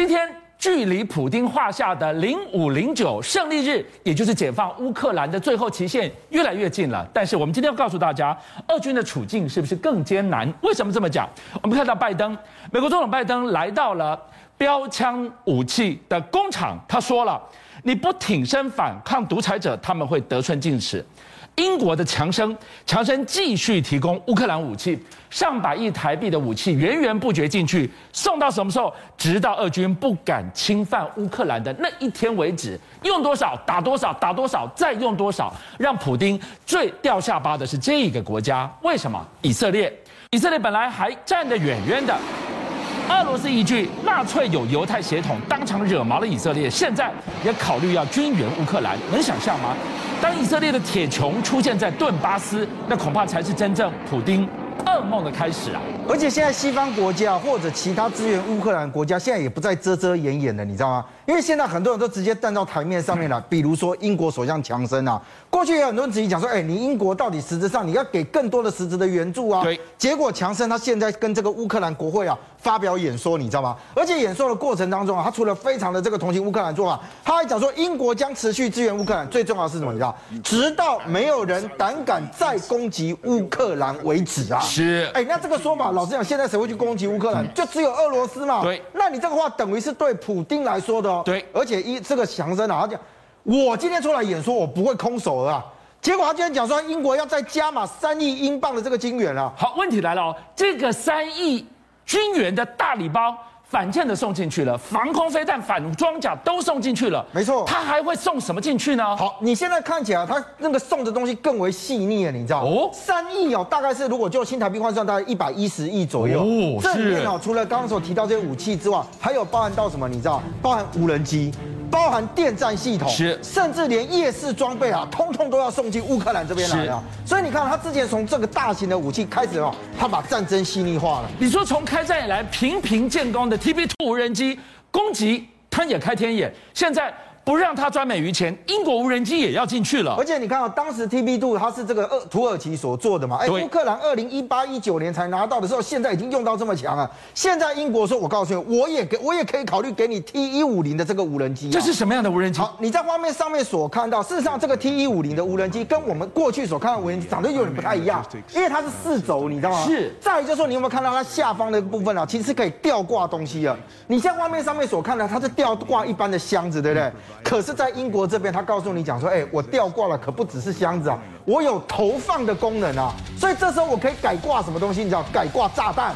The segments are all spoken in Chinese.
今天距离普丁画下的零五零九胜利日，也就是解放乌克兰的最后期限，越来越近了。但是我们今天要告诉大家，俄军的处境是不是更艰难？为什么这么讲？我们看到拜登，美国总统拜登来到了标枪武器的工厂，他说了：“你不挺身反抗独裁者，他们会得寸进尺。”英国的强生，强生继续提供乌克兰武器，上百亿台币的武器源源不绝进去，送到什么时候？直到俄军不敢侵犯乌克兰的那一天为止，用多少打多少，打多少再用多少，让普丁最掉下巴的是这个国家。为什么？以色列，以色列本来还站得远远的。俄罗斯一句“纳粹有犹太血统”，当场惹毛了以色列，现在也考虑要军援乌克兰，能想象吗？当以色列的铁穹出现在顿巴斯，那恐怕才是真正普丁噩梦的开始啊！而且现在西方国家或者其他支援乌克兰国家，现在也不再遮遮掩掩了，你知道吗？因为现在很多人都直接站到台面上面了，比如说英国首相强森啊。过去有很多人质疑讲说，哎，你英国到底实质上你要给更多的实质的援助啊？对。结果强森他现在跟这个乌克兰国会啊发表演说，你知道吗？而且演说的过程当中啊，他除了非常的这个同情乌克兰做法，他还讲说英国将持续支援乌克兰，最重要的是什么？你知道？直到没有人胆敢再攻击乌克兰为止啊！是。哎，那这个说法，老实讲，现在谁会去攻击乌克兰？就只有俄罗斯嘛。对。那你这个话等于是对普丁来说的哦。对。而且一这个强生啊，他讲。我今天出来演说，我不会空手的啊！结果他今天讲说，英国要再加码三亿英镑的这个金元了。好，问题来了哦，这个三亿军援的大礼包。反舰的送进去了，防空飞弹、反装甲都送进去了。没错，他还会送什么进去呢？好，你现在看起来，他那个送的东西更为细腻了，你知道哦，三亿哦，大概是如果就新台币换算，大概一百一十亿左右。哦，这里面哦，除了刚刚所提到这些武器之外，还有包含到什么？你知道，包含无人机，包含电站系统，是，甚至连夜视装备啊，通通都要送进乌克兰这边来了。所以你看，他之前从这个大型的武器开始哦，他把战争细腻化了。你说从开战以来频频建功的。TB2 无人机攻击，他也开天眼。现在不让他专美于钱，英国无人机也要进去了。而且你看啊，当时 TB2 它是这个呃土耳其所做的嘛，哎，乌克兰二零一八一九年才拿到的时候，现在已经用到这么强了。现在英国说，我告诉你，我也给我也可以考虑给你 T 一五零的这个无人机。这是什么样的无人机？好，你在画面上面所看到，事实上这个 T 一五零的无人机跟我们过去所看到的无人机长得有点不太一样，因为它是四轴，你知道吗？是。再就是说，你有没有看到它下方的部分啊？其实是可以吊挂东西啊。你像画面上面所看的，它是吊挂一般的箱子，对不对？可是，在英国这边，他告诉你讲说，哎，我吊挂了，可不只是箱子啊，我有投放的功能啊，所以这时候我可以改挂什么东西？你知道，改挂炸弹。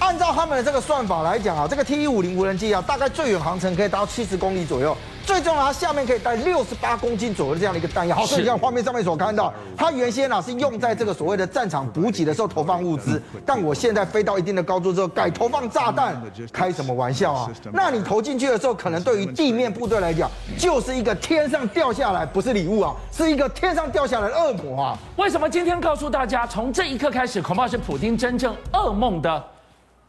按照他们的这个算法来讲啊，这个 T 一五零无人机啊，大概最远航程可以达到七十公里左右。最重要，它下面可以带六十八公斤左右的这样的一个弹药。好，所以你像画面上面所看到，它原先啊是用在这个所谓的战场补给的时候投放物资，但我现在飞到一定的高度之后改投放炸弹，开什么玩笑啊？那你投进去的时候，可能对于地面部队来讲，就是一个天上掉下来，不是礼物啊，是一个天上掉下来的恶魔啊！为什么今天告诉大家，从这一刻开始，恐怕是普京真正噩梦的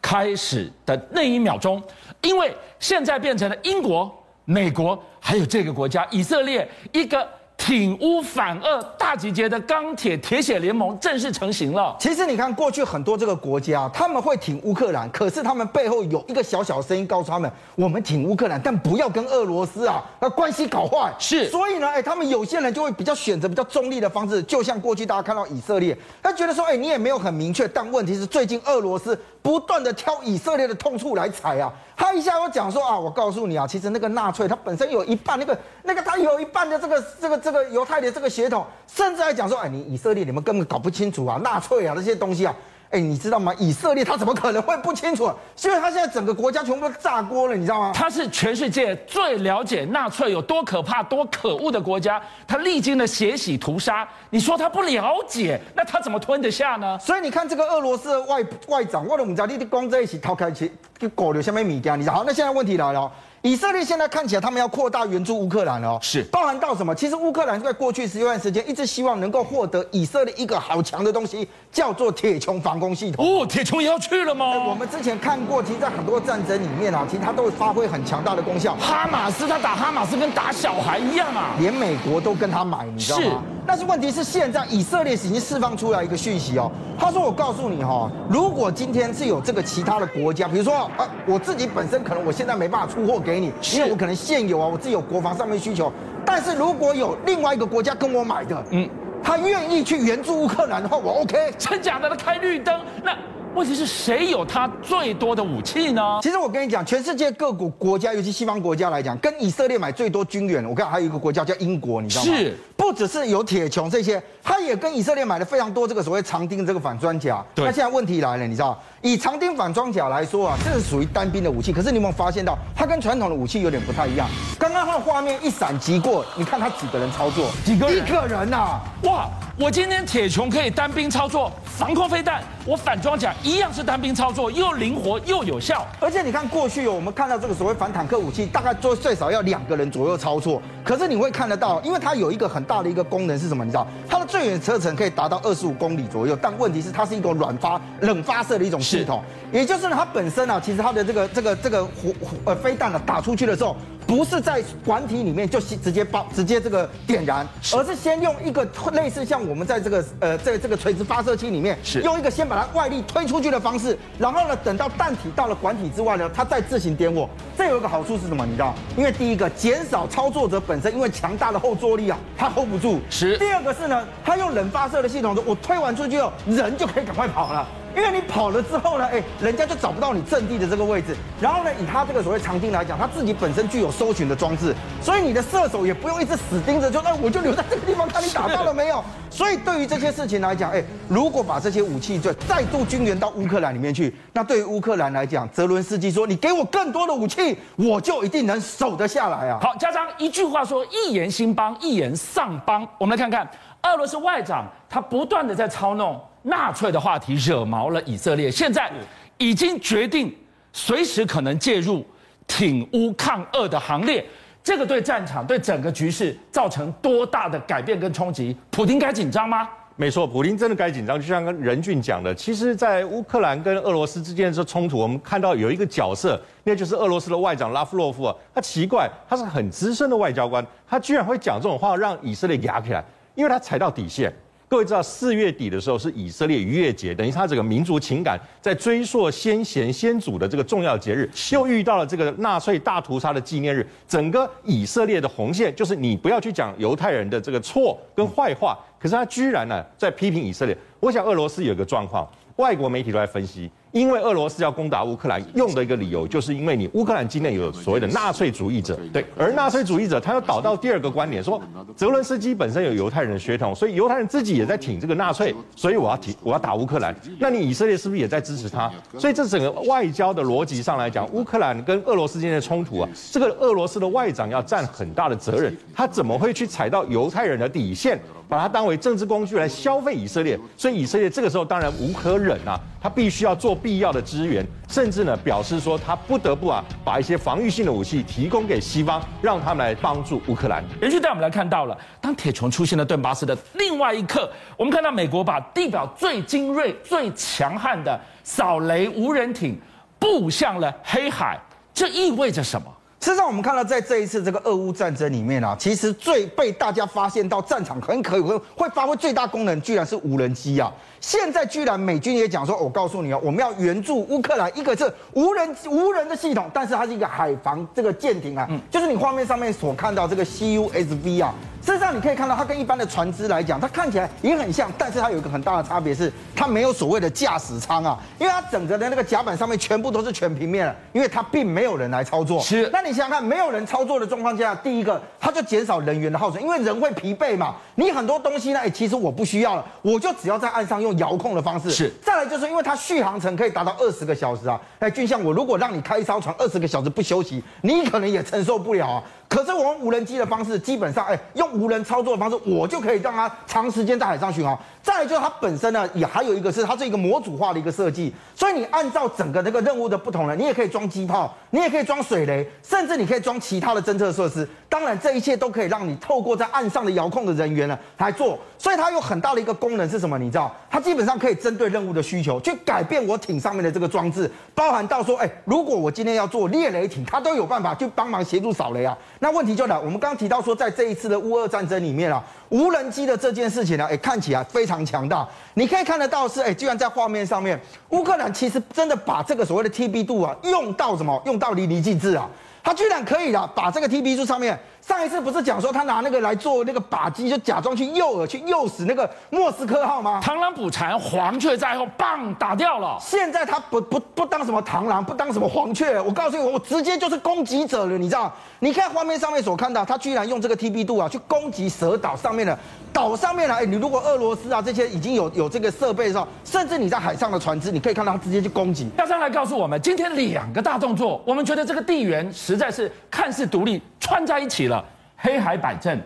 开始的那一秒钟，因为现在变成了英国。美国还有这个国家以色列，一个挺乌反俄大集结的钢铁铁血联盟正式成型了。其实你看，过去很多这个国家他们会挺乌克兰，可是他们背后有一个小小声音告诉他们：我们挺乌克兰，但不要跟俄罗斯啊，那关系搞坏。是，所以呢，哎，他们有些人就会比较选择比较中立的方式，就像过去大家看到以色列，他觉得说，哎，你也没有很明确，但问题是最近俄罗斯。不断的挑以色列的痛处来踩啊！他一下又讲说啊，我告诉你啊，其实那个纳粹他本身有一半那个那个他有一半的这个这个这个犹太的这个血统，甚至还讲说，哎，你以色列你们根本搞不清楚啊，纳粹啊这些东西啊。哎，你知道吗？以色列他怎么可能会不清楚？因为他现在整个国家全部都炸锅了，你知道吗？他是全世界最了解纳粹有多可怕、多可恶的国家，他历经了血洗屠杀。你说他不了解，那他怎么吞得下呢？所以你看这个俄罗斯的外外长，我都不知道你光在一起掏开去，给狗留下面米家，你知道？好，那现在问题来了。以色列现在看起来，他们要扩大援助乌克兰了哦，是包含到什么？其实乌克兰在过去一段时间一直希望能够获得以色列一个好强的东西，叫做铁穹防空系统。哦，铁穹也要去了吗？我们之前看过，其实，在很多战争里面啊，其实它都会发挥很强大的功效。哈马斯他打哈马斯跟打小孩一样啊，连美国都跟他买，你知道吗？是。但是问题是现在以色列已经释放出来一个讯息哦，他说我告诉你哈，如果今天是有这个其他的国家，比如说啊，我自己本身可能我现在没办法出货给你，因为我可能现有啊，我自己有国防上面需求，但是如果有另外一个国家跟我买的，嗯，他愿意去援助乌克兰的话，我 OK，真假的，他开绿灯那。问题是谁有他最多的武器呢？其实我跟你讲，全世界各国国家，尤其西方国家来讲，跟以色列买最多军援，我看还有一个国家叫英国，你知道吗？是，不只是有铁穹这些，他也跟以色列买了非常多这个所谓长钉这个反装甲。对。那现在问题来了，你知道，以长钉反装甲来说啊，这是属于单兵的武器。可是你有没有发现到，它跟传统的武器有点不太一样？刚刚它的画面一闪即过，你看它几个人操作？几个人？一个人呐、啊！哇！我今天铁穹可以单兵操作防空飞弹，我反装甲一样是单兵操作，又灵活又有效。而且你看过去我们看到这个所谓反坦克武器，大概最最少要两个人左右操作。可是你会看得到，因为它有一个很大的一个功能是什么？你知道，它的最远车程可以达到二十五公里左右。但问题是，它是一个软发冷发射的一种系统，也就是它本身啊，其实它的这个这个这个火呃飞弹呢打出去的时候。不是在管体里面就直接爆直接这个点燃，而是先用一个类似像我们在这个呃这这个垂直发射器里面，是用一个先把它外力推出去的方式，然后呢等到弹体到了管体之外呢，它再自行点火。这有一个好处是什么？你知道？因为第一个减少操作者本身因为强大的后坐力啊，它 hold 不住。是。第二个是呢，它用冷发射的系统，我推完出去后，人就可以赶快跑了。因为你跑了之后呢，哎，人家就找不到你阵地的这个位置。然后呢，以他这个所谓长钉来讲，他自己本身具有搜寻的装置，所以你的射手也不用一直死盯着，就那我就留在这个地方看你打到了没有。所以对于这些事情来讲，哎，如果把这些武器就再度军援到乌克兰里面去，那对于乌克兰来讲，泽伦斯基说，你给我更多的武器，我就一定能守得下来啊。好，家长一句话说，一言兴邦，一言丧邦。我们来看看俄罗斯外长，他不断的在操弄。纳粹的话题惹毛了以色列，现在已经决定随时可能介入挺乌抗俄的行列。这个对战场、对整个局势造成多大的改变跟冲击？普丁该紧张吗？没错，普丁真的该紧张。就像跟任俊讲的，其实，在乌克兰跟俄罗斯之间的这冲突，我们看到有一个角色，那就是俄罗斯的外长拉夫洛夫啊。他奇怪，他是很资深的外交官，他居然会讲这种话，让以色列压起来，因为他踩到底线。各位知道，四月底的时候是以色列逾越节，等于他整个民族情感在追溯先贤先祖的这个重要节日，又遇到了这个纳粹大屠杀的纪念日，整个以色列的红线就是你不要去讲犹太人的这个错跟坏话，可是他居然呢在批评以色列。我想俄罗斯有个状况，外国媒体都在分析。因为俄罗斯要攻打乌克兰，用的一个理由就是因为你乌克兰境内有所谓的纳粹主义者，对，而纳粹主义者他又导到第二个观点，说泽伦斯基本身有犹太人的血统，所以犹太人自己也在挺这个纳粹，所以我要挺我要打乌克兰，那你以色列是不是也在支持他？所以这整个外交的逻辑上来讲，乌克兰跟俄罗斯之间的冲突啊，这个俄罗斯的外长要占很大的责任，他怎么会去踩到犹太人的底线？把它当为政治工具来消费以色列，所以以色列这个时候当然无可忍啊，他必须要做必要的支援，甚至呢表示说他不得不啊把一些防御性的武器提供给西方，让他们来帮助乌克兰。连续带我们来看到了，当铁穹出现了顿巴斯的另外一刻，我们看到美国把地表最精锐、最强悍的扫雷无人艇布向了黑海，这意味着什么？事实上，我们看到在这一次这个俄乌战争里面啊，其实最被大家发现到战场很可能会会发挥最大功能，居然是无人机啊！现在居然美军也讲说，我告诉你啊，我们要援助乌克兰，一个是无人无人的系统，但是它是一个海防这个舰艇啊，就是你画面上面所看到这个 CUSV 啊。事实上，你可以看到它跟一般的船只来讲，它看起来也很像，但是它有一个很大的差别是，它没有所谓的驾驶舱啊，因为它整个的那个甲板上面全部都是全平面的，因为它并没有人来操作。是，那你想想看，没有人操作的状况下，第一个它就减少人员的耗损，因为人会疲惫嘛。你很多东西呢，哎，其实我不需要了，我就只要在岸上用遥控的方式。是，再来就是因为它续航程可以达到二十个小时啊，哎，俊相，我如果让你开一艘船二十个小时不休息，你可能也承受不了啊。可是我们无人机的方式，基本上，哎，用无人操作的方式，我就可以让它长时间在海上巡航。再来就是它本身呢，也还有一个是它是一个模组化的一个设计，所以你按照整个那个任务的不同呢，你也可以装机炮，你也可以装水雷，甚至你可以装其他的侦测设施。当然，这一切都可以让你透过在岸上的遥控的人员呢来做。所以它有很大的一个功能是什么？你知道？它基本上可以针对任务的需求去改变我艇上面的这个装置，包含到说，哎，如果我今天要做猎雷艇，它都有办法去帮忙协助扫雷啊。那问题就来，我们刚刚提到说，在这一次的乌俄战争里面啊，无人机的这件事情呢，哎，看起来非常强大。你可以看得到是，哎，居然在画面上面，乌克兰其实真的把这个所谓的 TB 度啊，用到什么？用到淋漓尽致啊！它居然可以了，把这个 TB 柱上面。上一次不是讲说他拿那个来做那个靶机，就假装去诱饵，去诱死那个莫斯科号吗？螳螂捕蝉，黄雀在后，棒打掉了。现在他不不不当什么螳螂，不当什么黄雀，我告诉你，我直接就是攻击者了，你知道？你看画面上面所看到，他居然用这个 TB 度啊去攻击蛇岛上面的岛上面来。哎，你如果俄罗斯啊这些已经有有这个设备的时候，甚至你在海上的船只，你可以看到他直接去攻击。要上来告诉我们，今天两个大动作，我们觉得这个地缘实在是看似独立，串在一起了。黑海摆阵，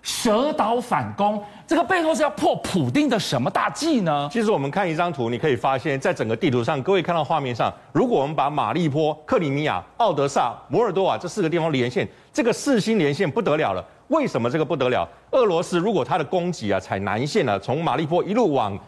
蛇岛反攻，这个背后是要破普丁的什么大计呢？其实我们看一张图，你可以发现，在整个地图上，各位看到画面上，如果我们把马利波、克里米亚、奥德萨、摩尔多瓦这四个地方连线，这个四星连线不得了了。为什么这个不得了？俄罗斯如果它的攻击啊采南线啊，从马利波一路往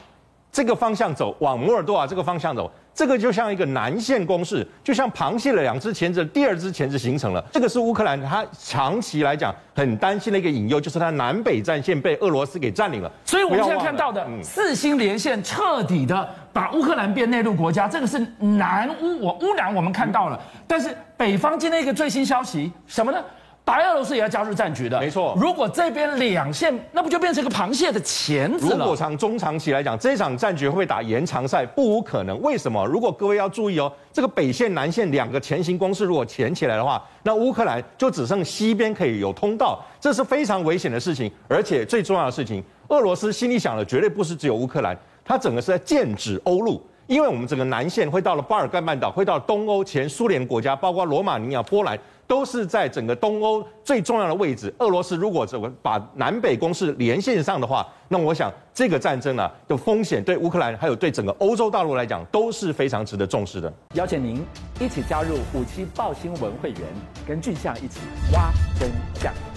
这个方向走，往摩尔多瓦这个方向走。这个就像一个南线攻势，就像螃蟹的两只钳子，第二只钳子形成了。这个是乌克兰它长期来讲很担心的一个隐忧，就是它南北战线被俄罗斯给占领了。所以我们现在看到的四星连线彻底的把乌克兰变内陆国家，这个是南乌我乌南我们看到了，但是北方今天一个最新消息什么呢？白俄罗斯也要加入战局的，没错。如果这边两线，那不就变成一个螃蟹的钳子了？如果长中长期来讲，这场战局会不会打延长赛？不无可能。为什么？如果各位要注意哦，这个北线、南线两个前行攻势如果钳起来的话，那乌克兰就只剩西边可以有通道，这是非常危险的事情。而且最重要的事情，俄罗斯心里想的绝对不是只有乌克兰，它整个是在剑指欧陆。因为我们整个南线会到了巴尔干半岛，会到东欧前苏联国家，包括罗马尼亚、波兰，都是在整个东欧最重要的位置。俄罗斯如果这个把南北攻势连线上的话，那我想这个战争啊的风险对乌克兰还有对整个欧洲大陆来讲都是非常值得重视的。邀请您一起加入五七报新闻会员，跟俊相一起挖真相。